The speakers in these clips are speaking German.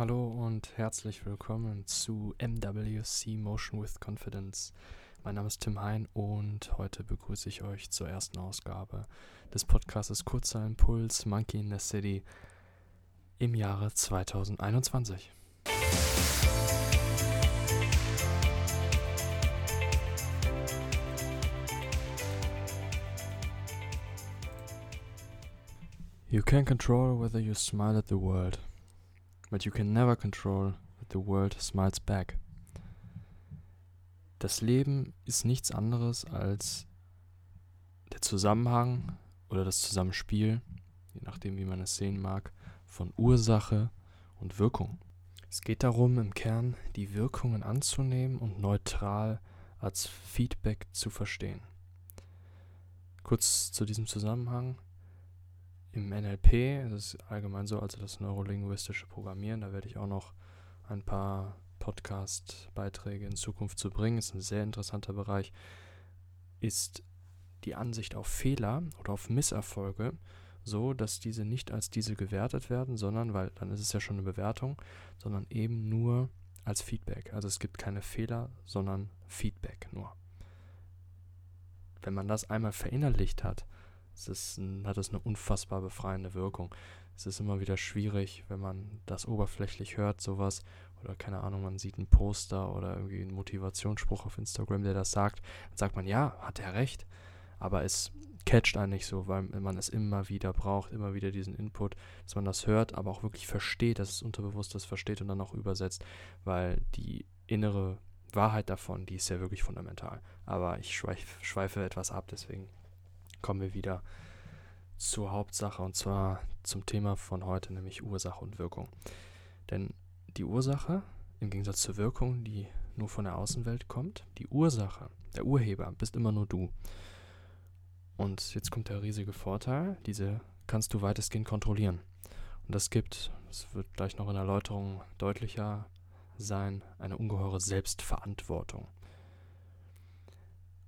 Hallo und herzlich willkommen zu MWC Motion with Confidence. Mein Name ist Tim Hein und heute begrüße ich euch zur ersten Ausgabe des Podcasts Kurzer Impuls Monkey in the City im Jahre 2021. You can control whether you smile at the world, but you can never control that the world smiles back. Das Leben ist nichts anderes als der Zusammenhang oder das Zusammenspiel, je nachdem wie man es sehen mag, von Ursache und Wirkung. Es geht darum, im Kern die Wirkungen anzunehmen und neutral als Feedback zu verstehen. Kurz zu diesem Zusammenhang. Im NLP, das ist allgemein so, also das neurolinguistische Programmieren, da werde ich auch noch ein paar Podcast-Beiträge in Zukunft zu bringen, ist ein sehr interessanter Bereich, ist die Ansicht auf Fehler oder auf Misserfolge so, dass diese nicht als diese gewertet werden, sondern, weil dann ist es ja schon eine Bewertung, sondern eben nur als Feedback. Also es gibt keine Fehler, sondern Feedback nur. Wenn man das einmal verinnerlicht hat, es ist hat es eine unfassbar befreiende Wirkung. Es ist immer wieder schwierig, wenn man das oberflächlich hört, sowas, oder keine Ahnung, man sieht ein Poster oder irgendwie einen Motivationsspruch auf Instagram, der das sagt, dann sagt man, ja, hat er recht, aber es catcht einen nicht so, weil man es immer wieder braucht, immer wieder diesen Input, dass man das hört, aber auch wirklich versteht, dass es unterbewusst das versteht und dann auch übersetzt, weil die innere Wahrheit davon, die ist ja wirklich fundamental. Aber ich schweif, schweife etwas ab, deswegen kommen wir wieder zur Hauptsache und zwar zum Thema von heute, nämlich Ursache und Wirkung. Denn die Ursache, im Gegensatz zur Wirkung, die nur von der Außenwelt kommt, die Ursache, der Urheber, bist immer nur du. Und jetzt kommt der riesige Vorteil, diese kannst du weitestgehend kontrollieren. Und das gibt, das wird gleich noch in Erläuterung deutlicher sein, eine ungeheure Selbstverantwortung.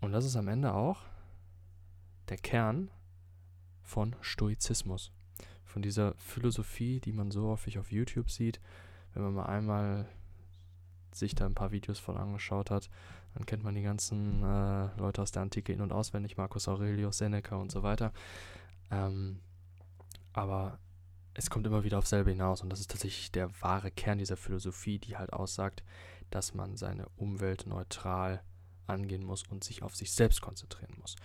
Und das ist am Ende auch der Kern von Stoizismus. Von dieser Philosophie, die man so häufig auf YouTube sieht. Wenn man mal einmal sich da ein paar Videos von angeschaut hat, dann kennt man die ganzen äh, Leute aus der Antike in- und auswendig, Marcus Aurelius, Seneca und so weiter. Ähm, aber es kommt immer wieder auf selbe hinaus und das ist tatsächlich der wahre Kern dieser Philosophie, die halt aussagt, dass man seine Umwelt neutral angehen muss und sich auf sich selbst konzentrieren muss.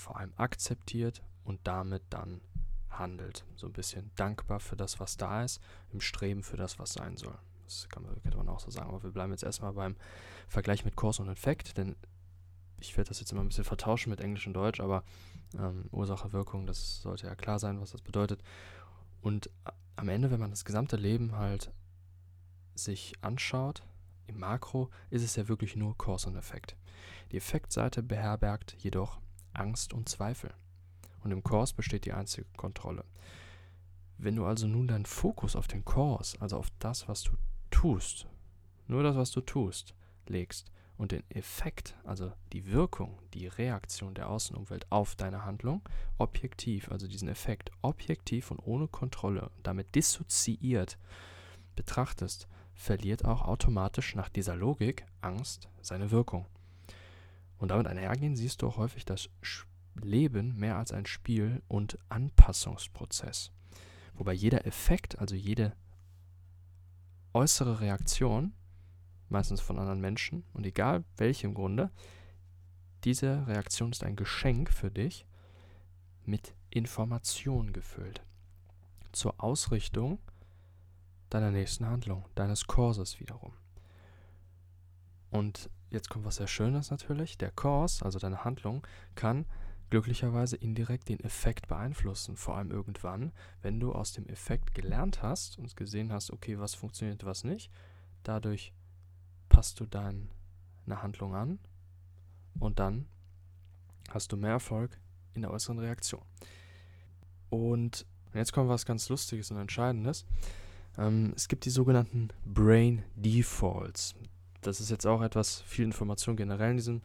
Vor allem akzeptiert und damit dann handelt. So ein bisschen dankbar für das, was da ist, im Streben für das, was sein soll. Das kann man, könnte man auch so sagen. Aber wir bleiben jetzt erstmal beim Vergleich mit Cause und Effekt, denn ich werde das jetzt immer ein bisschen vertauschen mit Englisch und Deutsch, aber ähm, Ursache, Wirkung, das sollte ja klar sein, was das bedeutet. Und am Ende, wenn man das gesamte Leben halt sich anschaut, im Makro, ist es ja wirklich nur Cause und Effekt. Die Effektseite beherbergt jedoch Angst und Zweifel. Und im Kurs besteht die einzige Kontrolle. Wenn du also nun deinen Fokus auf den Kurs, also auf das, was du tust, nur das, was du tust, legst und den Effekt, also die Wirkung, die Reaktion der Außenumwelt auf deine Handlung, objektiv, also diesen Effekt objektiv und ohne Kontrolle, damit dissoziiert betrachtest, verliert auch automatisch nach dieser Logik Angst seine Wirkung. Und damit einhergehen siehst du auch häufig das Leben mehr als ein Spiel und Anpassungsprozess. Wobei jeder Effekt, also jede äußere Reaktion, meistens von anderen Menschen, und egal welchem Grunde, diese Reaktion ist ein Geschenk für dich mit Information gefüllt. Zur Ausrichtung deiner nächsten Handlung, deines Kurses wiederum. Und jetzt kommt was sehr Schönes natürlich. Der Kurs, also deine Handlung, kann glücklicherweise indirekt den Effekt beeinflussen. Vor allem irgendwann, wenn du aus dem Effekt gelernt hast und gesehen hast, okay, was funktioniert, was nicht. Dadurch passt du deine Handlung an und dann hast du mehr Erfolg in der äußeren Reaktion. Und jetzt kommt was ganz Lustiges und Entscheidendes. Ähm, es gibt die sogenannten Brain Defaults das ist jetzt auch etwas, viel Information generell in diesem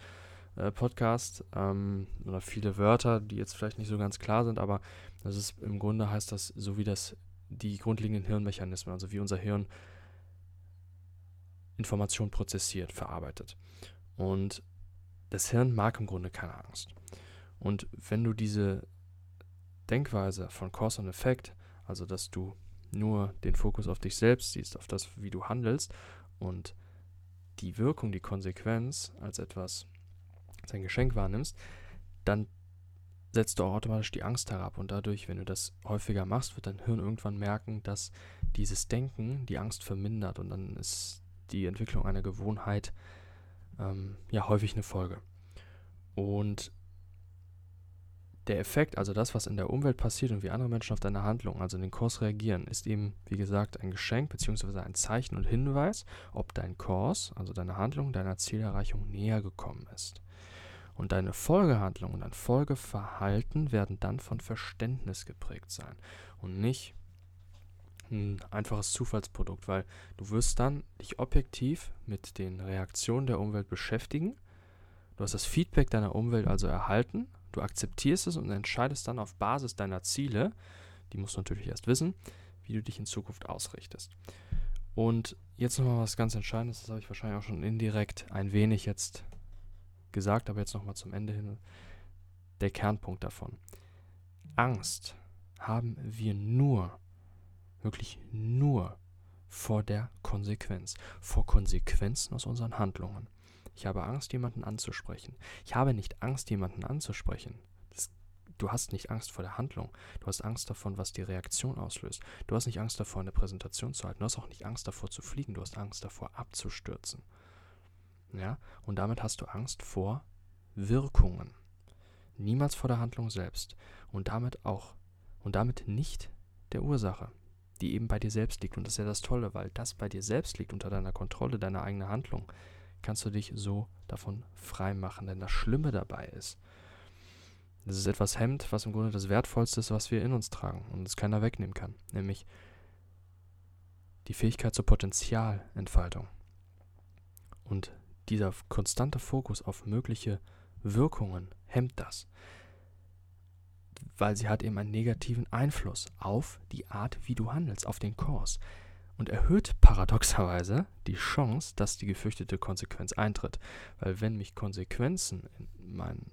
äh, Podcast ähm, oder viele Wörter, die jetzt vielleicht nicht so ganz klar sind, aber das ist im Grunde heißt das, so wie das die grundlegenden Hirnmechanismen, also wie unser Hirn Information prozessiert, verarbeitet. Und das Hirn mag im Grunde keine Angst. Und wenn du diese Denkweise von Cause und Effekt, also dass du nur den Fokus auf dich selbst siehst, auf das, wie du handelst und die Wirkung, die Konsequenz als etwas, als ein Geschenk wahrnimmst, dann setzt du auch automatisch die Angst herab. Und dadurch, wenn du das häufiger machst, wird dein Hirn irgendwann merken, dass dieses Denken die Angst vermindert. Und dann ist die Entwicklung einer Gewohnheit ähm, ja häufig eine Folge. Und der Effekt, also das, was in der Umwelt passiert und wie andere Menschen auf deine Handlung, also den Kurs reagieren, ist eben, wie gesagt, ein Geschenk bzw. ein Zeichen und Hinweis, ob dein Kurs, also deine Handlung, deiner Zielerreichung näher gekommen ist. Und deine Folgehandlung und dein Folgeverhalten werden dann von Verständnis geprägt sein und nicht ein einfaches Zufallsprodukt, weil du wirst dann dich objektiv mit den Reaktionen der Umwelt beschäftigen. Du hast das Feedback deiner Umwelt also erhalten Du akzeptierst es und entscheidest dann auf Basis deiner Ziele, die musst du natürlich erst wissen, wie du dich in Zukunft ausrichtest. Und jetzt nochmal was ganz Entscheidendes, das habe ich wahrscheinlich auch schon indirekt ein wenig jetzt gesagt, aber jetzt nochmal zum Ende hin der Kernpunkt davon. Angst haben wir nur, wirklich nur vor der Konsequenz, vor Konsequenzen aus unseren Handlungen. Ich habe Angst, jemanden anzusprechen. Ich habe nicht Angst, jemanden anzusprechen. Das, du hast nicht Angst vor der Handlung. Du hast Angst davon, was die Reaktion auslöst. Du hast nicht Angst davor, eine Präsentation zu halten. Du hast auch nicht Angst davor zu fliegen. Du hast Angst davor, abzustürzen. Ja? Und damit hast du Angst vor Wirkungen. Niemals vor der Handlung selbst. Und damit auch. Und damit nicht der Ursache, die eben bei dir selbst liegt. Und das ist ja das Tolle, weil das bei dir selbst liegt, unter deiner Kontrolle, deiner eigenen Handlung kannst du dich so davon frei machen. Denn das Schlimme dabei ist, dass es etwas hemmt, was im Grunde das Wertvollste ist, was wir in uns tragen und es keiner wegnehmen kann. Nämlich die Fähigkeit zur Potenzialentfaltung. Und dieser konstante Fokus auf mögliche Wirkungen hemmt das, weil sie hat eben einen negativen Einfluss auf die Art, wie du handelst, auf den Kurs und erhöht paradoxerweise die Chance, dass die gefürchtete Konsequenz eintritt. Weil wenn mich Konsequenzen in mein,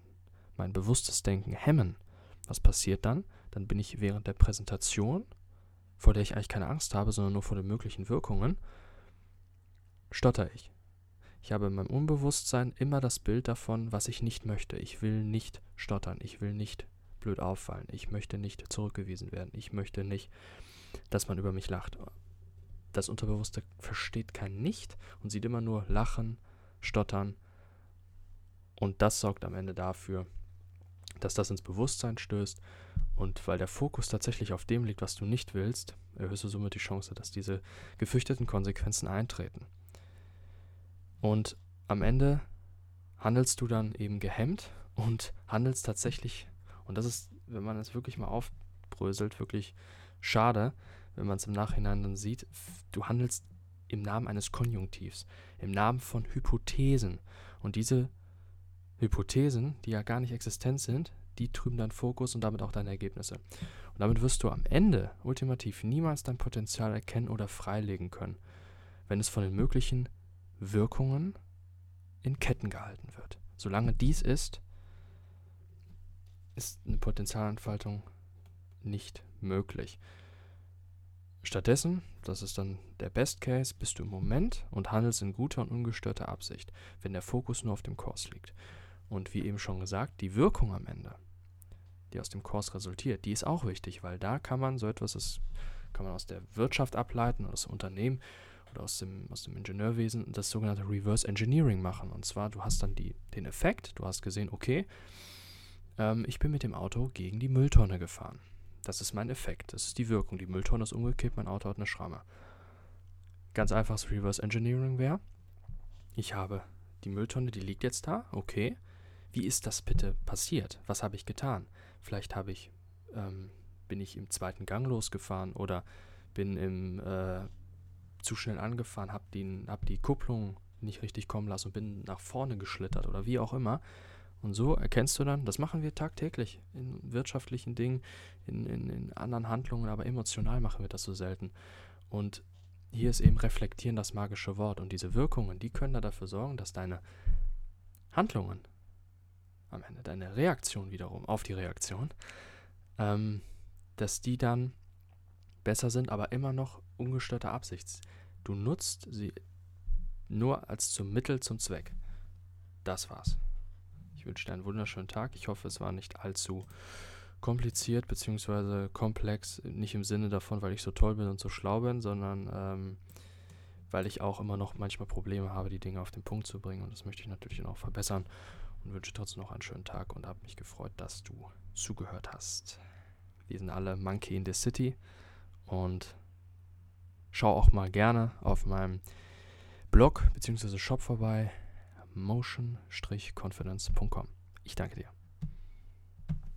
mein bewusstes Denken hemmen, was passiert dann? Dann bin ich während der Präsentation, vor der ich eigentlich keine Angst habe, sondern nur vor den möglichen Wirkungen, stotter ich. Ich habe in meinem Unbewusstsein immer das Bild davon, was ich nicht möchte. Ich will nicht stottern, ich will nicht blöd auffallen, ich möchte nicht zurückgewiesen werden, ich möchte nicht, dass man über mich lacht das Unterbewusste versteht kein Nicht und sieht immer nur Lachen, Stottern. Und das sorgt am Ende dafür, dass das ins Bewusstsein stößt. Und weil der Fokus tatsächlich auf dem liegt, was du nicht willst, erhöhst du somit die Chance, dass diese gefürchteten Konsequenzen eintreten. Und am Ende handelst du dann eben gehemmt und handelst tatsächlich, und das ist, wenn man es wirklich mal aufbröselt, wirklich schade, wenn man es im Nachhinein dann sieht, du handelst im Namen eines Konjunktivs, im Namen von Hypothesen. Und diese Hypothesen, die ja gar nicht existent sind, die trüben deinen Fokus und damit auch deine Ergebnisse. Und damit wirst du am Ende ultimativ niemals dein Potenzial erkennen oder freilegen können, wenn es von den möglichen Wirkungen in Ketten gehalten wird. Solange dies ist, ist eine Potenzialentfaltung nicht möglich. Stattdessen, das ist dann der Best Case, bist du im Moment und handelst in guter und ungestörter Absicht, wenn der Fokus nur auf dem Kurs liegt. Und wie eben schon gesagt, die Wirkung am Ende, die aus dem Kurs resultiert, die ist auch wichtig, weil da kann man so etwas, das kann man aus der Wirtschaft ableiten, aus dem Unternehmen oder aus dem, aus dem Ingenieurwesen, das sogenannte Reverse Engineering machen. Und zwar, du hast dann die, den Effekt, du hast gesehen, okay, ähm, ich bin mit dem Auto gegen die Mülltonne gefahren. Das ist mein Effekt. Das ist die Wirkung. Die Mülltonne ist umgekippt, mein Auto hat eine Schramme. Ganz einfaches Reverse Engineering wäre, ich habe die Mülltonne, die liegt jetzt da, okay. Wie ist das bitte passiert? Was habe ich getan? Vielleicht habe ich, ähm, bin ich im zweiten Gang losgefahren oder bin im, äh, zu schnell angefahren, habe hab die Kupplung nicht richtig kommen lassen und bin nach vorne geschlittert oder wie auch immer. Und so erkennst du dann, das machen wir tagtäglich in wirtschaftlichen Dingen, in, in, in anderen Handlungen, aber emotional machen wir das so selten. Und hier ist eben reflektieren das magische Wort. Und diese Wirkungen, die können da dafür sorgen, dass deine Handlungen am Ende, deine Reaktion wiederum auf die Reaktion, ähm, dass die dann besser sind, aber immer noch ungestörte Absicht. Du nutzt sie nur als zum Mittel zum Zweck. Das war's. Ich wünsche dir einen wunderschönen Tag. Ich hoffe, es war nicht allzu kompliziert bzw. komplex. Nicht im Sinne davon, weil ich so toll bin und so schlau bin, sondern ähm, weil ich auch immer noch manchmal Probleme habe, die Dinge auf den Punkt zu bringen. Und das möchte ich natürlich auch verbessern. Und wünsche trotzdem noch einen schönen Tag und habe mich gefreut, dass du zugehört hast. Wir sind alle Monkey in the City. Und schau auch mal gerne auf meinem Blog bzw. Shop vorbei motion-confidence.com. Ich danke dir.